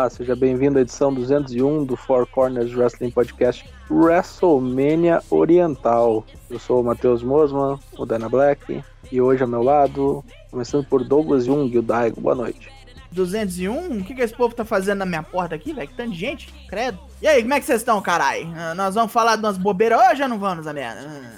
Olá, seja bem-vindo à edição 201 do Four Corners Wrestling Podcast WrestleMania Oriental. Eu sou o Matheus Mosman, o Dana Black, e hoje ao meu lado, começando por Douglas Jung e o Daigo. Boa noite. 201? O que, que esse povo tá fazendo na minha porta aqui, velho? Que tanto de gente, credo. E aí, como é que vocês estão, carai? Uh, nós vamos falar de umas bobeiras hoje ou já não vamos, a merda?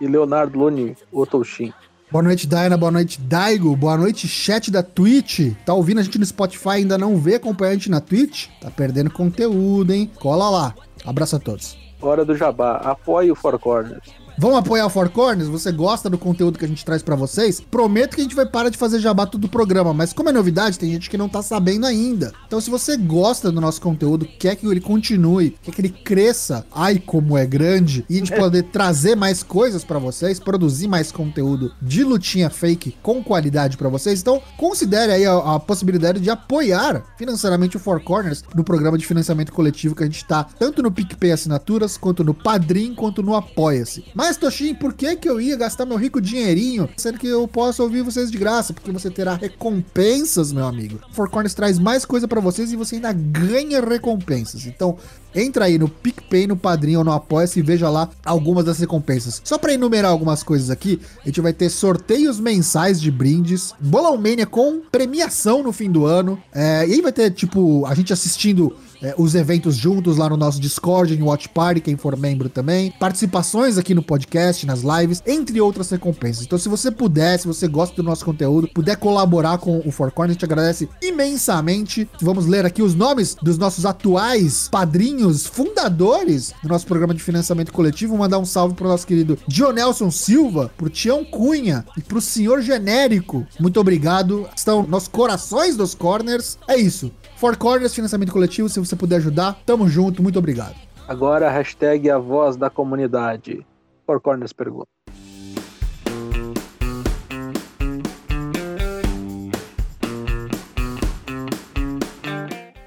E Leonardo Lune, o Toshin. Boa noite, Daina. Boa noite, Daigo. Boa noite, chat da Twitch. Tá ouvindo a gente no Spotify ainda não vê acompanhar a gente na Twitch? Tá perdendo conteúdo, hein? Cola lá. Abraço a todos. Hora do jabá. Apoie o Four Corners. Vão apoiar o Four Corners? Você gosta do conteúdo que a gente traz para vocês? Prometo que a gente vai parar de fazer jabá tudo do programa, mas como é novidade, tem gente que não tá sabendo ainda. Então, se você gosta do nosso conteúdo, quer que ele continue, quer que ele cresça, ai como é grande, e a gente poder trazer mais coisas para vocês, produzir mais conteúdo de lutinha fake com qualidade para vocês, então considere aí a, a, possibilidade de apoiar financeiramente o Four Corners no programa de financiamento coletivo que a gente tá tanto no PicPay Assinaturas, quanto no Padrim, quanto no Apoia-se. Mas, Toshin, por que, que eu ia gastar meu rico dinheirinho, sendo que eu posso ouvir vocês de graça? Porque você terá recompensas, meu amigo. Four Corners traz mais coisa para vocês e você ainda ganha recompensas. Então, entra aí no PicPay, no Padrinho ou no Apoia-se e veja lá algumas das recompensas. Só para enumerar algumas coisas aqui, a gente vai ter sorteios mensais de brindes, Bolão Mania com premiação no fim do ano, é, e aí vai ter, tipo, a gente assistindo é, os eventos juntos lá no nosso Discord, em Watch Party, quem for membro também, participações aqui no podcast, nas lives, entre outras recompensas. Então, se você puder, se você gosta do nosso conteúdo, puder colaborar com o Four Corners, a gente agradece imensamente. Vamos ler aqui os nomes dos nossos atuais padrinhos, fundadores do nosso programa de financiamento coletivo. Mandar um salve pro nosso querido Dionelson Silva, pro Tião Cunha e pro senhor genérico. Muito obrigado. Estão nos corações dos corners. É isso. Four Corners, financiamento coletivo, se você puder ajudar, tamo junto, muito obrigado. Agora a hashtag a voz da comunidade. Four Corners pergunta.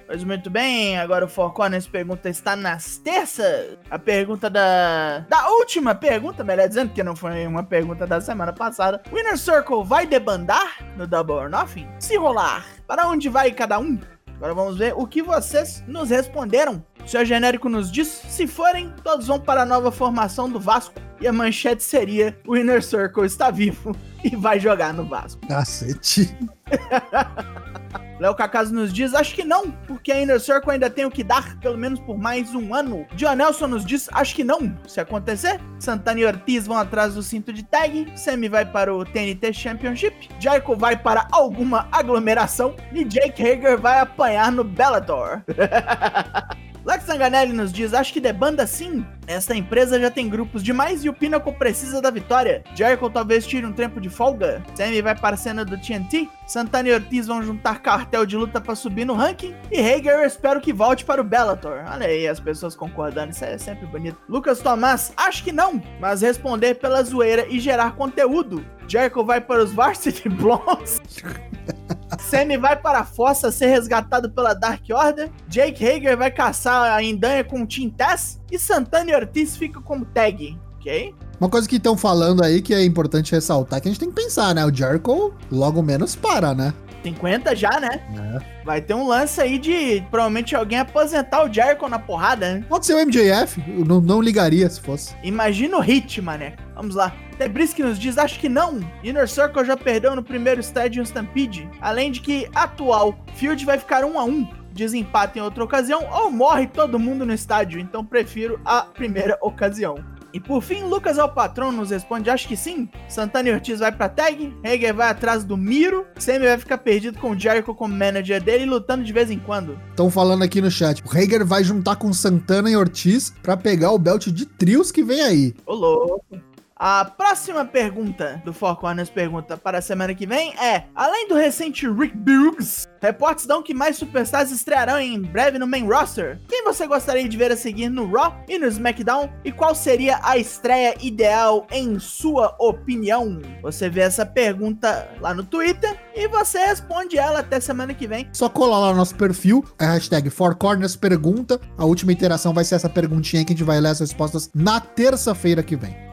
Pois muito bem, agora o Four Corners pergunta está nas terças. A pergunta da. Da última pergunta, melhor dizendo, que não foi uma pergunta da semana passada. Winner Circle vai debandar no Double or Nothing? Se rolar, para onde vai cada um? Agora vamos ver o que vocês nos responderam. O seu genérico nos diz: se forem, todos vão para a nova formação do Vasco. E a manchete seria: o Inner Circle está vivo e vai jogar no Vasco. Cacete. Léo Cacaso nos diz, acho que não, porque a Inner Circle ainda tem o que dar, pelo menos por mais um ano. John Nelson nos diz, acho que não, se acontecer. Santana e Ortiz vão atrás do cinto de tag, Sammy vai para o TNT Championship, Jericho vai para alguma aglomeração e Jake Hager vai apanhar no Bellator. Lex Zanganelli nos diz: Acho que debanda sim. Esta empresa já tem grupos demais e o Pinnacle precisa da vitória. Jericho talvez tire um tempo de folga. Sammy vai para a cena do TNT. Santana e Ortiz vão juntar cartel de luta para subir no ranking. E Hager espero que volte para o Bellator. Olha aí, as pessoas concordando, isso é sempre bonito. Lucas Tomás, acho que não, mas responder pela zoeira e gerar conteúdo. Jericho vai para os Varsity Blondes. Sammy vai para a fossa ser resgatado pela Dark Order. Jake Hager vai caçar a Indanha com o Team Tess. E Santana e Ortiz ficam como tag, ok? Uma coisa que estão falando aí que é importante ressaltar que a gente tem que pensar, né? O Jericho logo menos para, né? 50 já, né? É. Vai ter um lance aí de provavelmente alguém aposentar o Jericho na porrada, né? Pode ser o MJF, eu não, não ligaria se fosse. Imagina o hit, mané. Vamos lá. Debrisky nos diz, acho que não. Inner Circle já perdeu no primeiro Stadium Stampede. Além de que, atual, Field vai ficar um a um. Desempate em outra ocasião ou morre todo mundo no estádio. Então prefiro a primeira ocasião. E por fim, Lucas ao patrão nos responde: acho que sim. Santana e Ortiz vai pra tag, Hager vai atrás do Miro, Sammy vai ficar perdido com o Jericho como manager dele lutando de vez em quando. Estão falando aqui no chat: o Hager vai juntar com Santana e Ortiz para pegar o belt de trios que vem aí. Ô louco. A próxima pergunta do Four Corners pergunta para a semana que vem é: além do recente Rick Boogs, reportes dão que mais superstars estrearão em breve no main roster. Quem você gostaria de ver a seguir no Raw e no SmackDown? E qual seria a estreia ideal em sua opinião? Você vê essa pergunta lá no Twitter e você responde ela até semana que vem. Só colar lá no nosso perfil, é a hashtag Four Corners Pergunta. A última interação vai ser essa perguntinha que a gente vai ler as respostas na terça-feira que vem.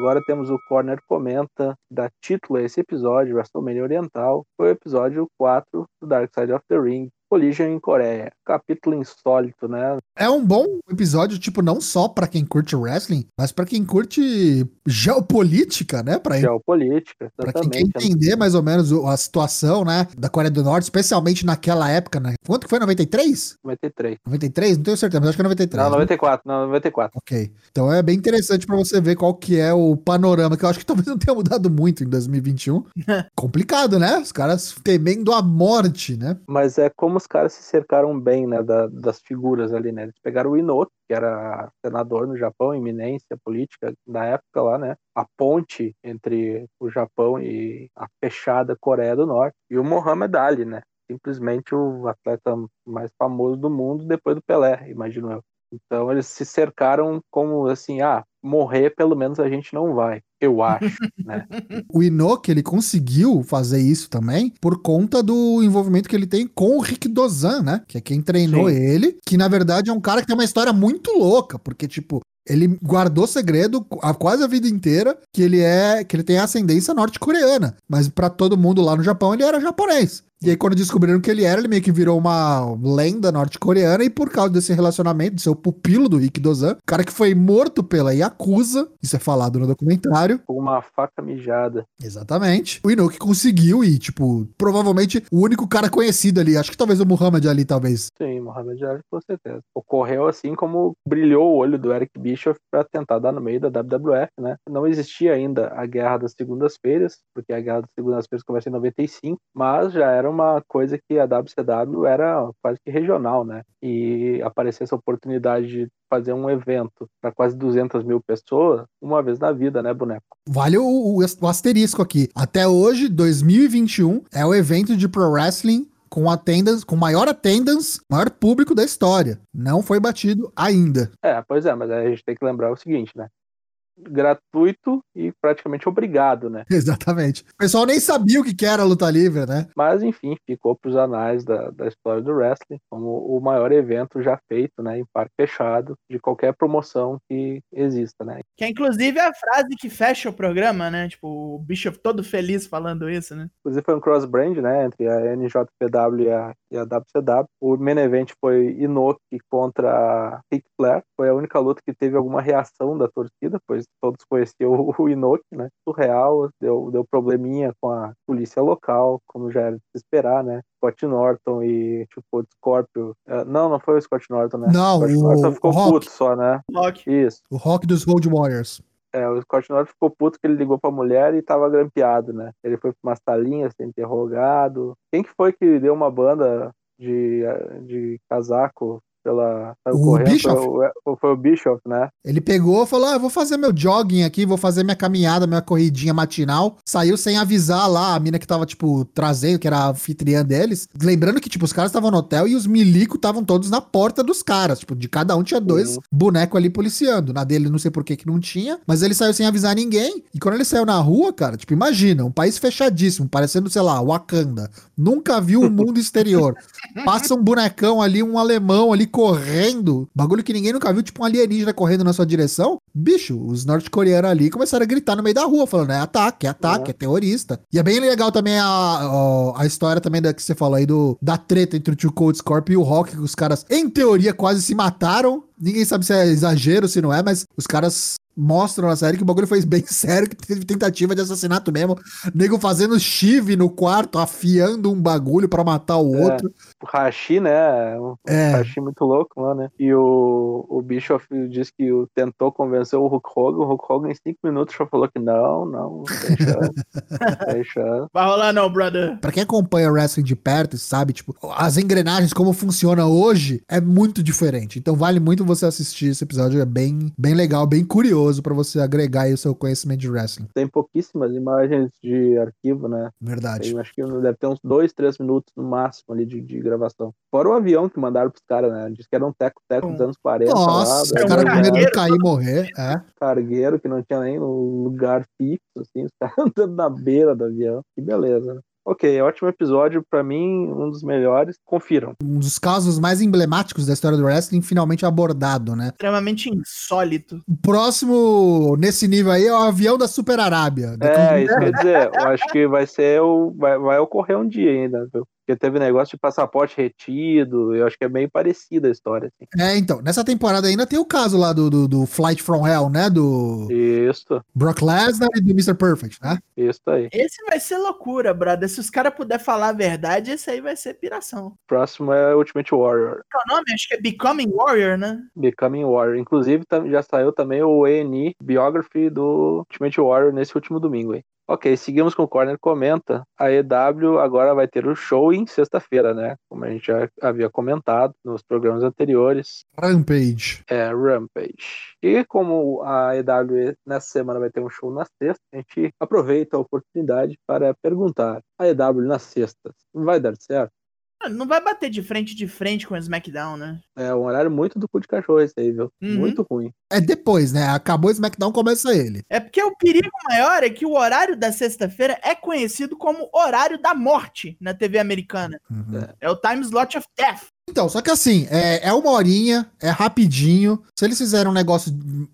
Agora temos o Corner Comenta, dá título a esse episódio, WrestleMania Oriental. Foi o episódio 4 do Dark Side of the Ring, Collision em Coreia. Capítulo insólito, né? É um bom episódio, tipo, não só pra quem curte wrestling, mas pra quem curte geopolítica, né? Pra, Geopolítica, pra quem quer exatamente. entender mais ou menos a situação, né? Da Coreia do Norte, especialmente naquela época, né? Quanto que foi? 93? 93. 93? Não tenho certeza, mas acho que é 93. Não, né? 94. Não, 94. Ok. Então é bem interessante pra você ver qual que é o panorama, que eu acho que talvez não tenha mudado muito em 2021. Complicado, né? Os caras temendo a morte, né? Mas é como os caras se cercaram bem, né, da- das figuras ali, né? Eles pegaram o Inoki, que era senador no Japão, eminência política da época lá, né? A ponte entre o Japão e a fechada Coreia do Norte. E o Muhammad Ali, né? Simplesmente o atleta mais famoso do mundo depois do Pelé, imagino eu. Então eles se cercaram como assim, ah, morrer pelo menos a gente não vai, eu acho, né? O Inoki, ele conseguiu fazer isso também por conta do envolvimento que ele tem com o Rick Dozan, né? Que é quem treinou Sim. ele, que na verdade é um cara que tem uma história muito louca, porque tipo, ele guardou segredo a quase a vida inteira que ele é que ele tem ascendência norte-coreana, mas pra todo mundo lá no Japão ele era japonês. E aí, quando descobriram que ele era, ele meio que virou uma lenda norte-coreana, e por causa desse relacionamento, de ser o pupilo do Rick Dozan, o cara que foi morto pela Yakuza, isso é falado no documentário, uma faca mijada. Exatamente. O Inoki conseguiu e, tipo, provavelmente o único cara conhecido ali, acho que talvez o Muhammad ali, talvez. Sim, Mohamed Ali, com certeza. Ocorreu assim como brilhou o olho do Eric Bischoff para tentar dar no meio da WWF, né? Não existia ainda a Guerra das Segundas-Feiras, porque a Guerra das Segundas-Feiras começa em 95, mas já era uma coisa que a WCW era quase que regional, né? E aparecer essa oportunidade de fazer um evento para quase 200 mil pessoas, uma vez na vida, né, boneco? Vale o, o- o asterisco aqui. Até hoje, 2021, é o evento de pro wrestling com attendance, com maior attendance, maior público da história. Não foi batido ainda. É, pois é, mas a gente tem que lembrar o seguinte, né? Gratuito e praticamente obrigado, né? Exatamente. O pessoal nem sabia o que era luta livre, né? Mas, enfim, ficou para os anais da, da história do wrestling como o maior evento já feito, né, em parque fechado, de qualquer promoção que exista, né? Que é inclusive a frase que fecha o programa, né? Tipo, o Bishop todo feliz falando isso, né? Inclusive foi um cross-brand, né, entre a NJPW e a, e a WCW. O main event foi Inoki contra Ric Flair. Foi a única luta que teve alguma reação da torcida, pois todos conheciam o, Inoki, né? Surreal, deu, deu probleminha com a polícia local, como já era de se esperar, né? Scott Norton e, tipo, o Scorpio. eh, não, não foi o Scott Norton, né? Não, Scott o- Norton ficou o Rock. puto só, né? Rock. Isso. O rock dos Road Warriors. É, o Scott Norton ficou puto que ele ligou pra mulher e tava grampeado, né? Ele foi pra uma salinha ser interrogado. Quem que foi que deu uma banda de, de casaco pela. O correndo? Bischoff? Foi o, foi o Bischoff, né? Ele pegou e falou: ah, eu vou fazer meu jogging aqui, vou fazer minha caminhada, minha corridinha matinal. Saiu sem avisar lá a mina que tava, tipo, trazendo, que era a anfitriã deles. Lembrando que, tipo, os caras estavam no hotel e os milico estavam todos na porta dos caras. Tipo, de cada um tinha dois Uhum. bonecos ali policiando. Na dele, não sei por que que não tinha. Mas ele saiu sem avisar ninguém. E quando ele saiu na rua, cara, tipo, imagina, um país fechadíssimo, parecendo, sei lá, Wakanda. Nunca viu o mundo exterior. Passa um bonecão ali, um alemão ali correndo. Bagulho que ninguém nunca viu, tipo um alienígena correndo na sua direção. Bicho, os norte-coreanos ali começaram a gritar no meio da rua, falando: é ataque, é ataque, é, terrorista. E é bem legal também a, a, a história também da que você falou aí do, da treta entre o Tio Cold Scorpio e o Rock, que os caras, em teoria, quase se mataram. Ninguém sabe se é exagero, se não é, mas os caras mostram na série que o bagulho foi bem sério, que teve tentativa de assassinato mesmo. Nego fazendo chive no quarto, afiando um bagulho pra matar o É. outro. O Hashi, né? Um É. Hashi muito louco lá, né? E o, o Bischoff disse que o- tentou convencer o Hulk Hogan. O Hulk Hogan, em cinco minutos, já falou que não, não, tem chance. tem chance. Vai rolar não, brother. Pra quem acompanha o wrestling de perto e sabe, tipo, as engrenagens, como funciona hoje, é muito diferente. Então vale muito você assistir esse episódio, é bem, bem legal, bem curioso pra você agregar aí o seu conhecimento de wrestling. Tem pouquíssimas imagens de arquivo, né? Verdade. Tem, acho que deve ter uns dois, três minutos no máximo ali de, de gravação. Fora o avião que mandaram pros caras, né? Diz que era um teco-teco dos anos 40 Nossa, lá. os um caras com medo de cair e morrer. É. cargueiro que não tinha nem um lugar fixo, assim, os caras andando na beira do avião. Que beleza, né? Ok, ótimo episódio, pra mim, um dos melhores. Confiram. Um dos casos mais emblemáticos da história do wrestling finalmente abordado, né? Extremamente insólito. O próximo nesse nível aí é o avião da Super Arábia. É, isso quer dizer, eu acho que vai ser o. Vai, vai ocorrer um dia ainda, viu? Porque teve negócio de passaporte retido, eu acho que é bem parecida a história. Assim. É, então, nessa temporada ainda tem o caso lá do, do, do Flight from Hell, né? Do Isso, Brock Lesnar e do Mr. Perfect, né? isso aí. Esse vai ser loucura, brother. Se os caras puderem falar a verdade, esse aí vai ser piração. Próximo é Ultimate Warrior. Qual é o nome? Acho que é Becoming Warrior, né? Becoming Warrior. Inclusive, já saiu também o ENI Biography do Ultimate Warrior nesse último domingo aí. Ok, seguimos com o Corner Comenta. A EW agora vai ter o show em sexta-feira, né? Como a gente já havia comentado nos programas anteriores. Rampage. É, Rampage. E como a EW nessa semana vai ter um show na sexta, a gente aproveita a oportunidade para perguntar: a EW na sexta vai dar certo? Não vai bater de frente de frente com o SmackDown, né? É um horário muito do cu de cachorro esse aí, viu? Uhum. Muito ruim. É depois, né? Acabou o SmackDown, começa ele. É porque o perigo maior é que o horário da sexta-feira é conhecido como horário da morte na TV americana. Uhum. É o time slot of death. Então, só que assim, é, é uma horinha, é rapidinho. Se eles fizerem um negócio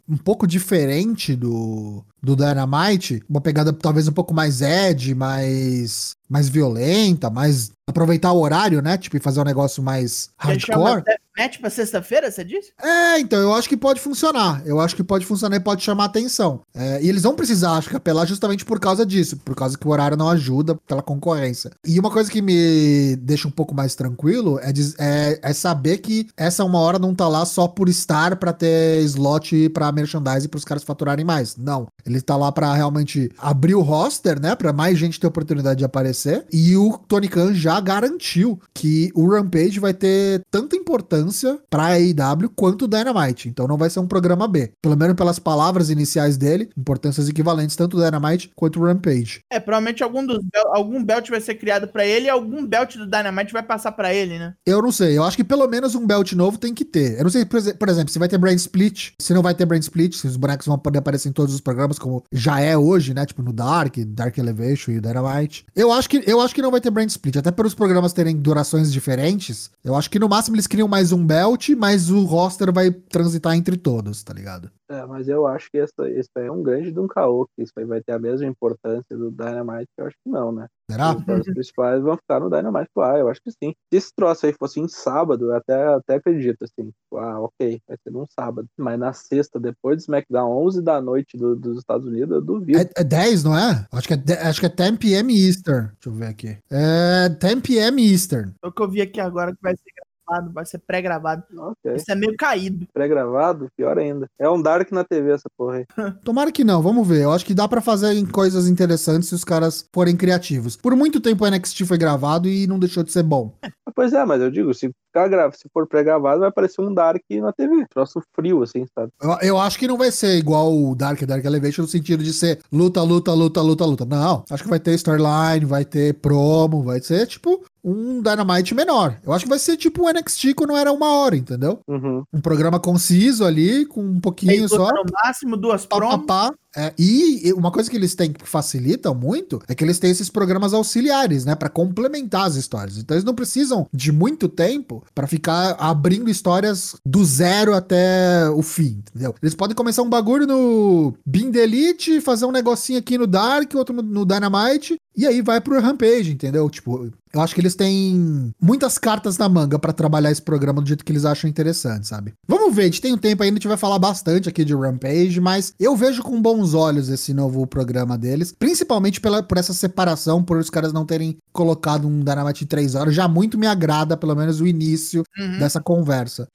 um pouco diferente do, do Dynamite, uma pegada talvez um pouco mais edge, mais, mais violenta, mais. aproveitar o horário, né? Tipo, e fazer um negócio mais hardcore. deathmatch pra sexta-feira, você disse? É, então, eu acho que pode funcionar. Eu acho que pode funcionar e pode chamar atenção. É, e eles vão precisar, acho que, apelar justamente por causa disso, por causa que o horário não ajuda pela concorrência. E uma coisa que me deixa um pouco mais tranquilo é, diz- é, é saber que essa uma hora não tá lá só por estar pra ter slot pra merchandise pros caras faturarem mais. Não. Ele tá lá pra realmente abrir o roster, né? Pra mais gente ter oportunidade de aparecer. E o Tony Khan já garantiu que o Rampage vai ter tanta importância pra AEW quanto o Dynamite. Então não vai ser um programa B. Pelo menos pelas palavras iniciais dele, importâncias equivalentes tanto o Dynamite quanto o Rampage. É, provavelmente algum, dos algum belt vai ser criado pra ele e algum belt do Dynamite vai passar pra ele, né? Eu não sei, eu acho que pelo menos um belt novo tem que ter. Eu não sei, por exemplo, se vai ter brand split, se não vai ter brand split, se os bonecos vão poder aparecer em todos os programas, como já é hoje, né? Tipo no Dark, Dark Elevation e Dynamite. Eu acho que, eu acho que não vai ter brand split, até pelos programas terem durações diferentes. Eu acho que no máximo eles criam mais um belt, mas o roster vai transitar entre todos, tá ligado? É, mas eu acho que essa, isso aí é um grande de um caô, que isso aí vai ter a mesma importância do Dynamite, eu acho que não, né? Será? Os principais vão ficar no Dynamite lá, eu acho que sim. Se esse troço aí fosse em sábado, eu até, até acredito, assim, tipo, ah, ok, vai ser num sábado. Mas na sexta, depois do SmackDown, 11 da noite do- dos Estados Unidos, eu duvido. É, é 10, não é? Acho que é, de- acho que é 10 p.m. Eastern. Deixa eu ver aqui. É 10 p.m. Eastern. É o que eu vi aqui agora que vai ser gravado, vai ser pré-gravado. Ok. Isso é meio caído. Pré-gravado, pior ainda. É um Dark na TV essa porra aí. Tomara que não, vamos ver. Eu acho que dá pra fazer em coisas interessantes se os caras forem criativos. Por muito tempo o NXT foi gravado e não deixou de ser bom. Ah, Pois é, mas eu digo, se ficar gra... se for pré-gravado, vai aparecer um Dark na TV. Troço frio, assim, sabe? Eu, eu acho que não vai ser igual o Dark Dark Elevation no sentido de ser luta, luta, luta, luta, luta. Não, acho que vai ter storyline, vai ter promo, vai ser tipo um Dynamite menor. Eu acho que vai ser tipo o NXT quando era uma hora, entendeu? Uhum. Um programa conciso ali, com um pouquinho só. no máximo, duas Pá, promos. pá. É, e e uma coisa que eles têm que facilitam muito é que eles têm esses programas auxiliares, né, Pra complementar as histórias. Então eles não precisam de muito tempo pra ficar abrindo histórias do zero até o fim, entendeu? Eles podem começar um bagulho no Beam Elite, fazer um negocinho aqui no Dark, outro no Dynamite e aí vai pro Rampage, entendeu? Tipo, eu acho que eles têm muitas cartas na manga pra trabalhar esse programa do jeito que eles acham interessante, sabe? Vamos ver, a gente tem um tempo ainda, a gente vai falar bastante aqui de Rampage, mas eu vejo com bons olhos esse novo programa deles, principalmente pela, por essa separação, por os caras não terem colocado um Dynamite em 3 horas, já muito me agrada, pelo menos o início Uhum. dessa conversa.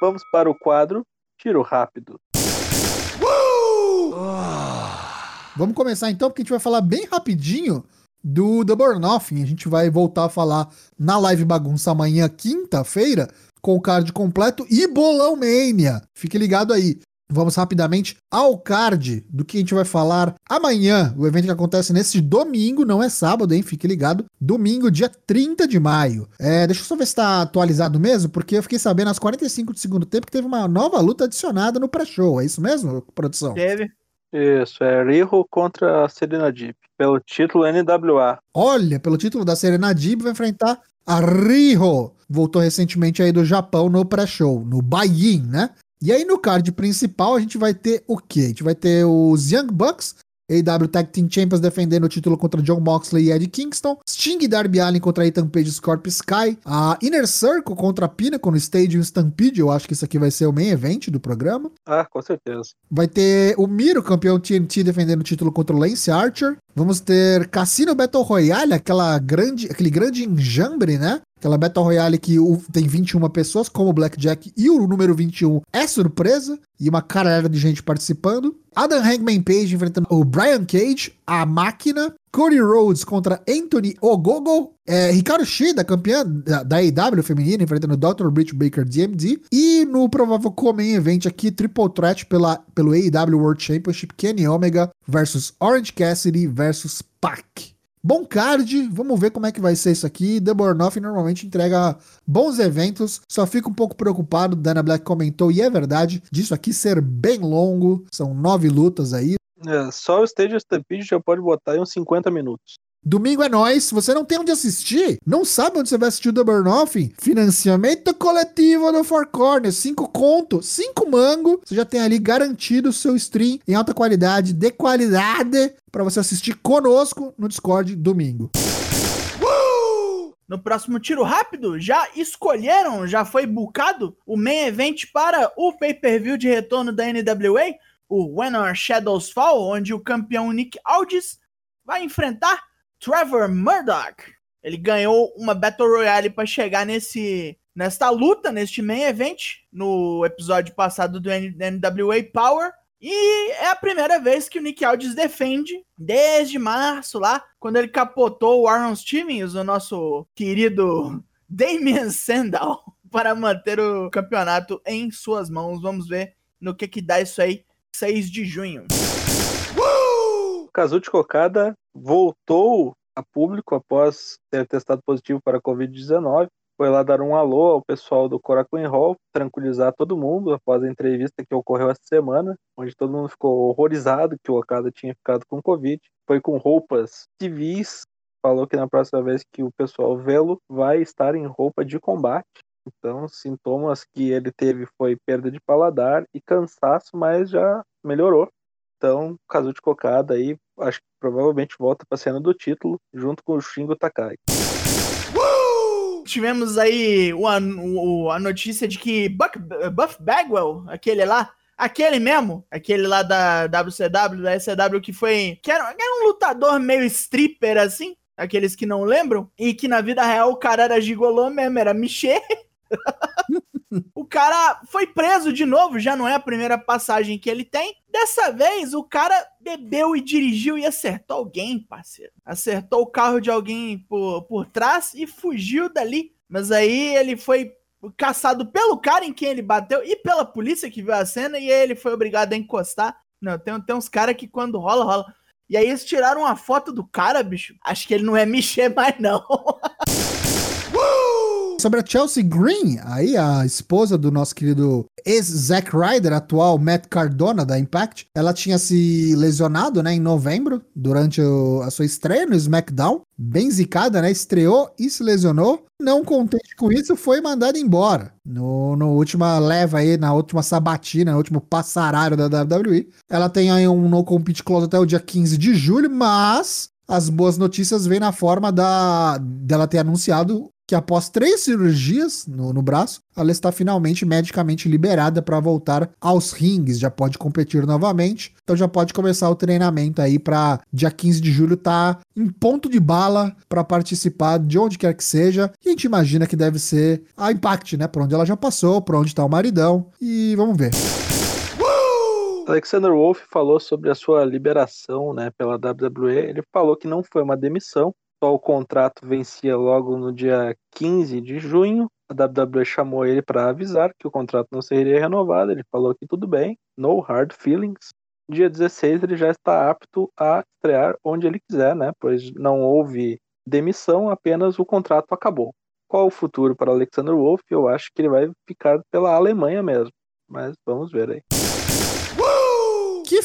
Vamos para o quadro Tiro Rápido. Vamos começar então, porque a gente vai falar bem rapidinho do The Burn Nothing. A gente vai voltar a falar na live bagunça amanhã, quinta-feira, com o card completo e Bolão Mania. Fique ligado aí. Vamos rapidamente ao card do que a gente vai falar amanhã. O evento que acontece nesse domingo, não é sábado, hein? Fique ligado. Domingo, dia 30 de maio. É, deixa eu só ver se tá atualizado mesmo, porque eu fiquei sabendo aos 45 do segundo tempo que teve uma nova luta adicionada no pré-show. É isso mesmo, produção? Teve. Isso, é Riho contra a Serena Deep, pelo título NWA. Olha, pelo título da Serena Deep vai enfrentar a Riho. Voltou recentemente aí do Japão no pré-show, no Buy-in, né? E aí no card principal a gente vai ter o quê? A gente vai ter os Young Bucks AW Tag Team Champions defendendo o título contra John Moxley e Eddie Kingston. Sting e Darby Allin contra Ethan Page e Scorpio Sky. A Inner Circle contra a Pinnacle no Stadium Stampede. Eu acho que isso aqui vai ser o main event do programa. Ah, com certeza. Vai ter o Miro, campeão TNT, defendendo o título contra o Lance Archer. Vamos ter Cassino Battle Royale, aquela grande, aquele grande enjambre, né? Aquela Battle Royale que tem 21 pessoas, como o Blackjack, e o número 21 é surpresa, e uma caralhada de gente participando. Adam Hangman Page enfrentando o Brian Cage, a máquina. Cody Rhodes contra Anthony Ogogo. É, Ricardo Shida, campeã da, da AEW feminina, enfrentando o Dr. Britt Baker DMD. E no provável Comem Event aqui, Triple Threat pela, pelo AEW World Championship, Kenny Omega versus Orange Cassidy versus Pac. Bom card, vamos ver como é que vai ser isso aqui. The Bornoff normalmente entrega bons eventos, só fico um pouco preocupado, Dana Black comentou, e é verdade, disso aqui ser bem longo, são nove lutas aí. É, só o Stage Stampede já pode botar em uns 50 minutos. Domingo é nós. Você não tem onde assistir, não sabe onde você vai assistir o The Burnoff? Financiamento coletivo do Four Corners. Cinco conto, cinco mango. Você já tem ali garantido o seu stream em alta qualidade, de qualidade, para você assistir conosco no Discord domingo. No próximo tiro rápido, já escolheram, já foi bucado o main event para o pay-per-view de retorno da NWA, o When Our Shadows Fall, onde o campeão Nick Aldis vai enfrentar Trevor Murdoch. Ele ganhou uma Battle Royale para chegar nesse nesta luta, neste main event, no episódio passado do NWA Power. E é a primeira vez que o Nick Aldis defende, desde março lá, quando ele capotou o Aaron Stevens, o nosso querido Damian Sandow, para manter o campeonato em suas mãos. Vamos ver no que que dá isso aí, 6 de junho. Kazuchi Kokada voltou a público após ter testado positivo para a Covid-19. Foi lá dar um alô ao pessoal do Korakuen Hall, tranquilizar todo mundo após a entrevista que ocorreu essa semana, onde todo mundo ficou horrorizado que o Okada tinha ficado com Covid. Foi com roupas civis, falou que na próxima vez que o pessoal vê-lo vai estar em roupa de combate. Então, sintomas que ele teve foi perda de paladar e cansaço, mas já melhorou. Então, Kazuchi Kokada aí, acho que provavelmente volta para a cena do título, junto com o Shingo Takai. Tivemos aí o, o, a notícia de que Buck, Buff Bagwell, aquele lá, aquele mesmo, aquele lá da WCW, da SCW, que foi. que era, era um lutador meio stripper assim, aqueles que não lembram, e que na vida real o cara era gigolô mesmo, era Michê. o cara foi preso de novo, já não é a primeira passagem que ele tem. Dessa vez, o cara bebeu e dirigiu e acertou alguém, parceiro. Acertou o carro de alguém por, por trás e fugiu dali. Mas aí ele foi caçado pelo cara em quem ele bateu e pela polícia que viu a cena e ele foi obrigado a encostar. Não, tem, tem uns caras que quando rola, rola. E aí eles tiraram uma foto do cara, bicho. Acho que ele não é mexer mais, não. sobre a Chelsea Green, aí a esposa do nosso querido ex-Zack Ryder, atual Matt Cardona da Impact, ela tinha se lesionado, né, em novembro, durante o, a sua estreia no SmackDown, bem zicada, né, estreou e se lesionou. Não contente com isso, foi mandada embora. No, no última leva aí, na última sabatina, no último passarário da WWE. Ela tem aí um no compete clause até o dia 15 de julho, mas as boas notícias vêm na forma da dela ter anunciado que após três cirurgias no, no braço, ela está finalmente medicamente liberada para voltar aos rings, já pode competir novamente, então já pode começar o treinamento aí para dia 15 de julho tá em ponto de bala para participar de onde quer que seja. E a gente imagina que deve ser a Impact, né? Por onde ela já passou, por onde tá o maridão e vamos ver. Alexander Wolf falou sobre a sua liberação, né, pela WWE. Ele falou que não foi uma demissão, só o contrato vencia logo no dia 15 de junho. A WWE chamou ele para avisar que o contrato não seria renovado. Ele falou que tudo bem, no hard feelings. Dia 16 ele já está apto a estrear onde ele quiser, né? Pois não houve demissão, apenas o contrato acabou. Qual o futuro para Alexander Wolf? Eu acho que ele vai ficar pela Alemanha mesmo. Mas vamos ver aí.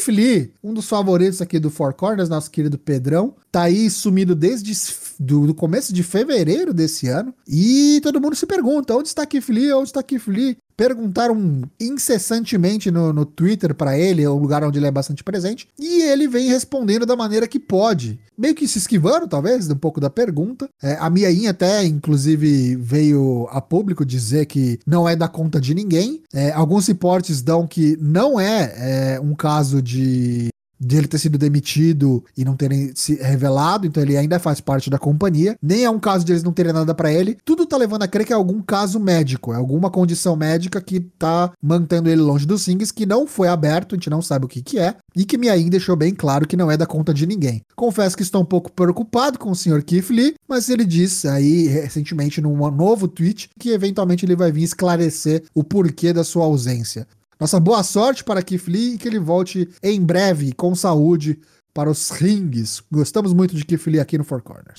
Keith Lee, um dos favoritos aqui do Four Corners, nosso querido Pedrão, tá aí sumido desde do, do, começo de fevereiro desse ano. E todo mundo se pergunta: onde está Keith Lee? Onde está Keith Lee? Perguntaram incessantemente no, no Twitter para ele, é um lugar onde ele é bastante presente, e ele vem respondendo da maneira que pode. Meio que se esquivando, talvez, um pouco da pergunta. É, a Miainha até, inclusive, veio a público dizer que não é da conta de ninguém. É, alguns reportes dão que não é, é um caso de de ele ter sido demitido e não terem se revelado, então ele ainda faz parte da companhia. Nem é um caso de eles não terem nada para ele. Tudo tá levando a crer que é algum caso médico, é alguma condição médica que tá mantendo ele longe dos Sings, que não foi aberto, a gente não sabe o que que é, e que Miain deixou bem claro que não é da conta de ninguém. Confesso que estou um pouco preocupado com o Sr. Lee, mas ele disse aí recentemente num novo tweet que eventualmente ele vai vir esclarecer o porquê da sua ausência. Nossa boa sorte para Keith Lee e que ele volte em breve com saúde para os rings. Gostamos muito de Keith Lee aqui no Four Corners.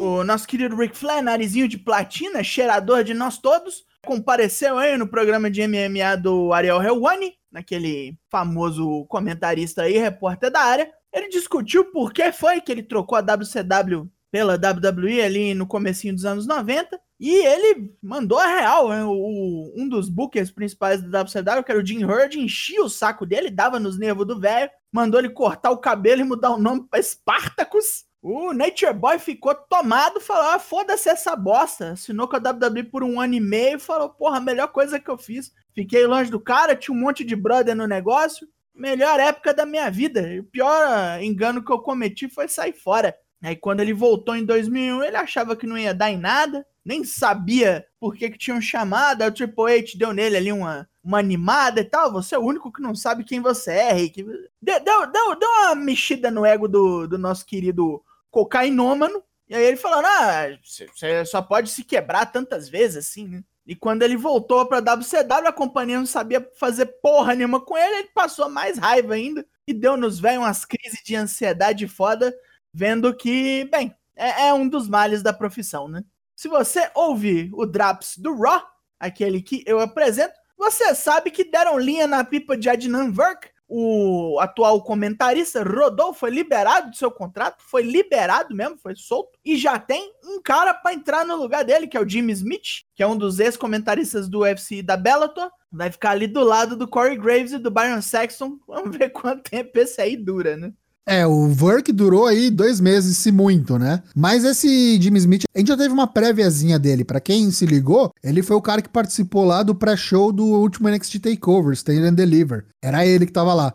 O nosso querido Rick Flair, narizinho de platina, cheirador de nós todos, compareceu aí no programa de MMA do Ariel Helwani, naquele famoso comentarista aí, repórter da área. Ele discutiu por que foi que ele trocou a WCW pela WWE ali no comecinho dos anos 90 e ele mandou a real, né? o, um dos bookers principais da WCW, que era o Jim Hurd, enchia o saco dele, dava nos nervos do velho, mandou ele cortar o cabelo e mudar o nome para Spartacus. O Nature Boy ficou tomado, falou: ah, foda-se essa bosta. Assinou com a WWE por um ano e meio, falou: porra, a melhor coisa que eu fiz. Fiquei longe do cara, tinha um monte de brother no negócio. Melhor época da minha vida. E o pior engano que eu cometi foi sair fora. Aí quando ele voltou em 2001, ele achava que não ia dar em nada nem sabia por que, que tinham chamado, aí o Triple H deu nele ali uma, uma animada e tal. Você é o único que não sabe quem você é, Rick. Deu, deu, deu, deu uma mexida no ego do, do nosso querido cocainômano. E aí ele falou: ah, você só pode se quebrar tantas vezes assim, né? E quando ele voltou pra WCW, a companhia não sabia fazer porra nenhuma com ele, ele passou mais raiva ainda e deu nos velhos umas crises de ansiedade foda, vendo que, bem, é, é um dos males da profissão, né? Se você ouvir o Drops do Raw, aquele que eu apresento, você sabe que deram linha na pipa de Adnan Verk, o atual comentarista Rodolfo foi liberado do seu contrato, foi liberado mesmo, foi solto, e já tem um cara para entrar no lugar dele, que é o Jimmy Smith, que é um dos ex-comentaristas do UFC da Bellator, vai ficar ali do lado do Corey Graves e do Byron Saxon, vamos ver quanto tempo esse aí dura, né? É, o Work durou aí dois meses, se muito, né? Mas esse Jimmy Smith, a gente já teve uma préviazinha dele. Para quem se ligou, ele foi o cara que participou lá do pré-show do último NXT Takeover, Stand and Deliver. Era ele que tava lá.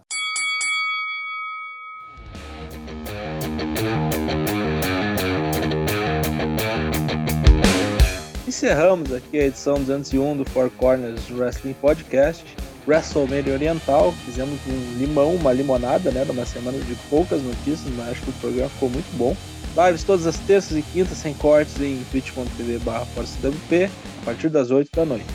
Encerramos aqui a edição 201 do Four Corners Wrestling Podcast. WrestleMania Oriental. Fizemos um limão, uma limonada, né? Numa semana de poucas notícias, mas acho que o programa ficou muito bom. Lives todas as terças e quintas sem cortes em twitch.tv barra a partir das 8 da noite.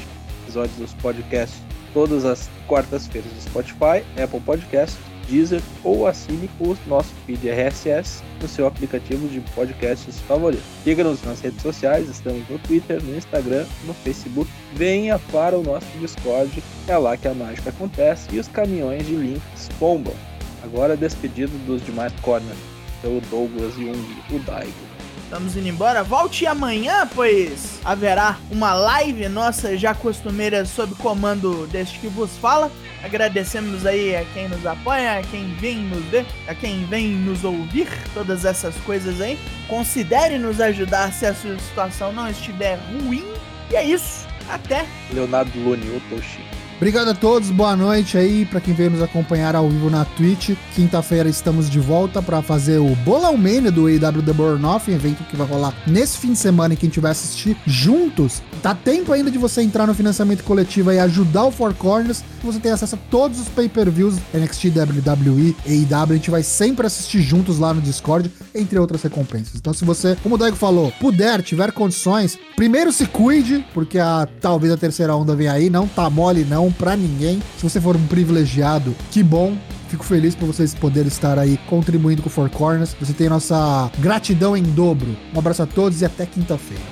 Episódios dos podcasts todas as quartas-feiras no Spotify, Apple Podcasts, Deezer ou assine o nosso feed RSS no seu aplicativo de podcasts favorito. Siga-nos nas redes sociais, estamos no Twitter, no Instagram, no Facebook. Venha para o nosso Discord, é lá que a mágica acontece e os caminhões de links bombam. Agora despedido dos demais corners, pelo Douglas Jung, o Daigo. Estamos indo embora. Volte amanhã, pois haverá uma live nossa já costumeira sob comando deste que vos fala. Agradecemos aí a quem nos apoia, a quem vem nos ver, a quem vem nos ouvir, todas essas coisas aí. Considere nos ajudar se a sua situação não estiver ruim. E é isso. Até. Leonardo Luni, Otoshi. Obrigado a todos, boa noite aí para quem veio nos acompanhar ao vivo na Twitch. Quinta-feira estamos de volta para fazer o Bolão Mania do AW The Burnoff, evento que vai rolar nesse fim de semana e quem tiver assistir juntos. Tá tempo ainda de você entrar no financiamento coletivo e ajudar o Four Corners. Você tem acesso a todos os pay-per-views NXT, WWE, AEW. A gente vai sempre assistir juntos lá no Discord, entre outras recompensas. Então, se você, como o Daigo falou, puder, tiver condições, primeiro se cuide, porque a talvez a terceira onda vem aí, não tá mole não não para ninguém. Se você for um privilegiado, que bom. Fico feliz por vocês poderem estar aí contribuindo com o Four Corners. Você tem nossa gratidão em dobro. Um abraço a todos e até quinta-feira.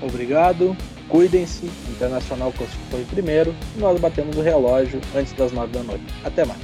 Obrigado. Cuidem-se. Internacional foi primeiro. E nós batemos o relógio antes das nove da noite. Até mais.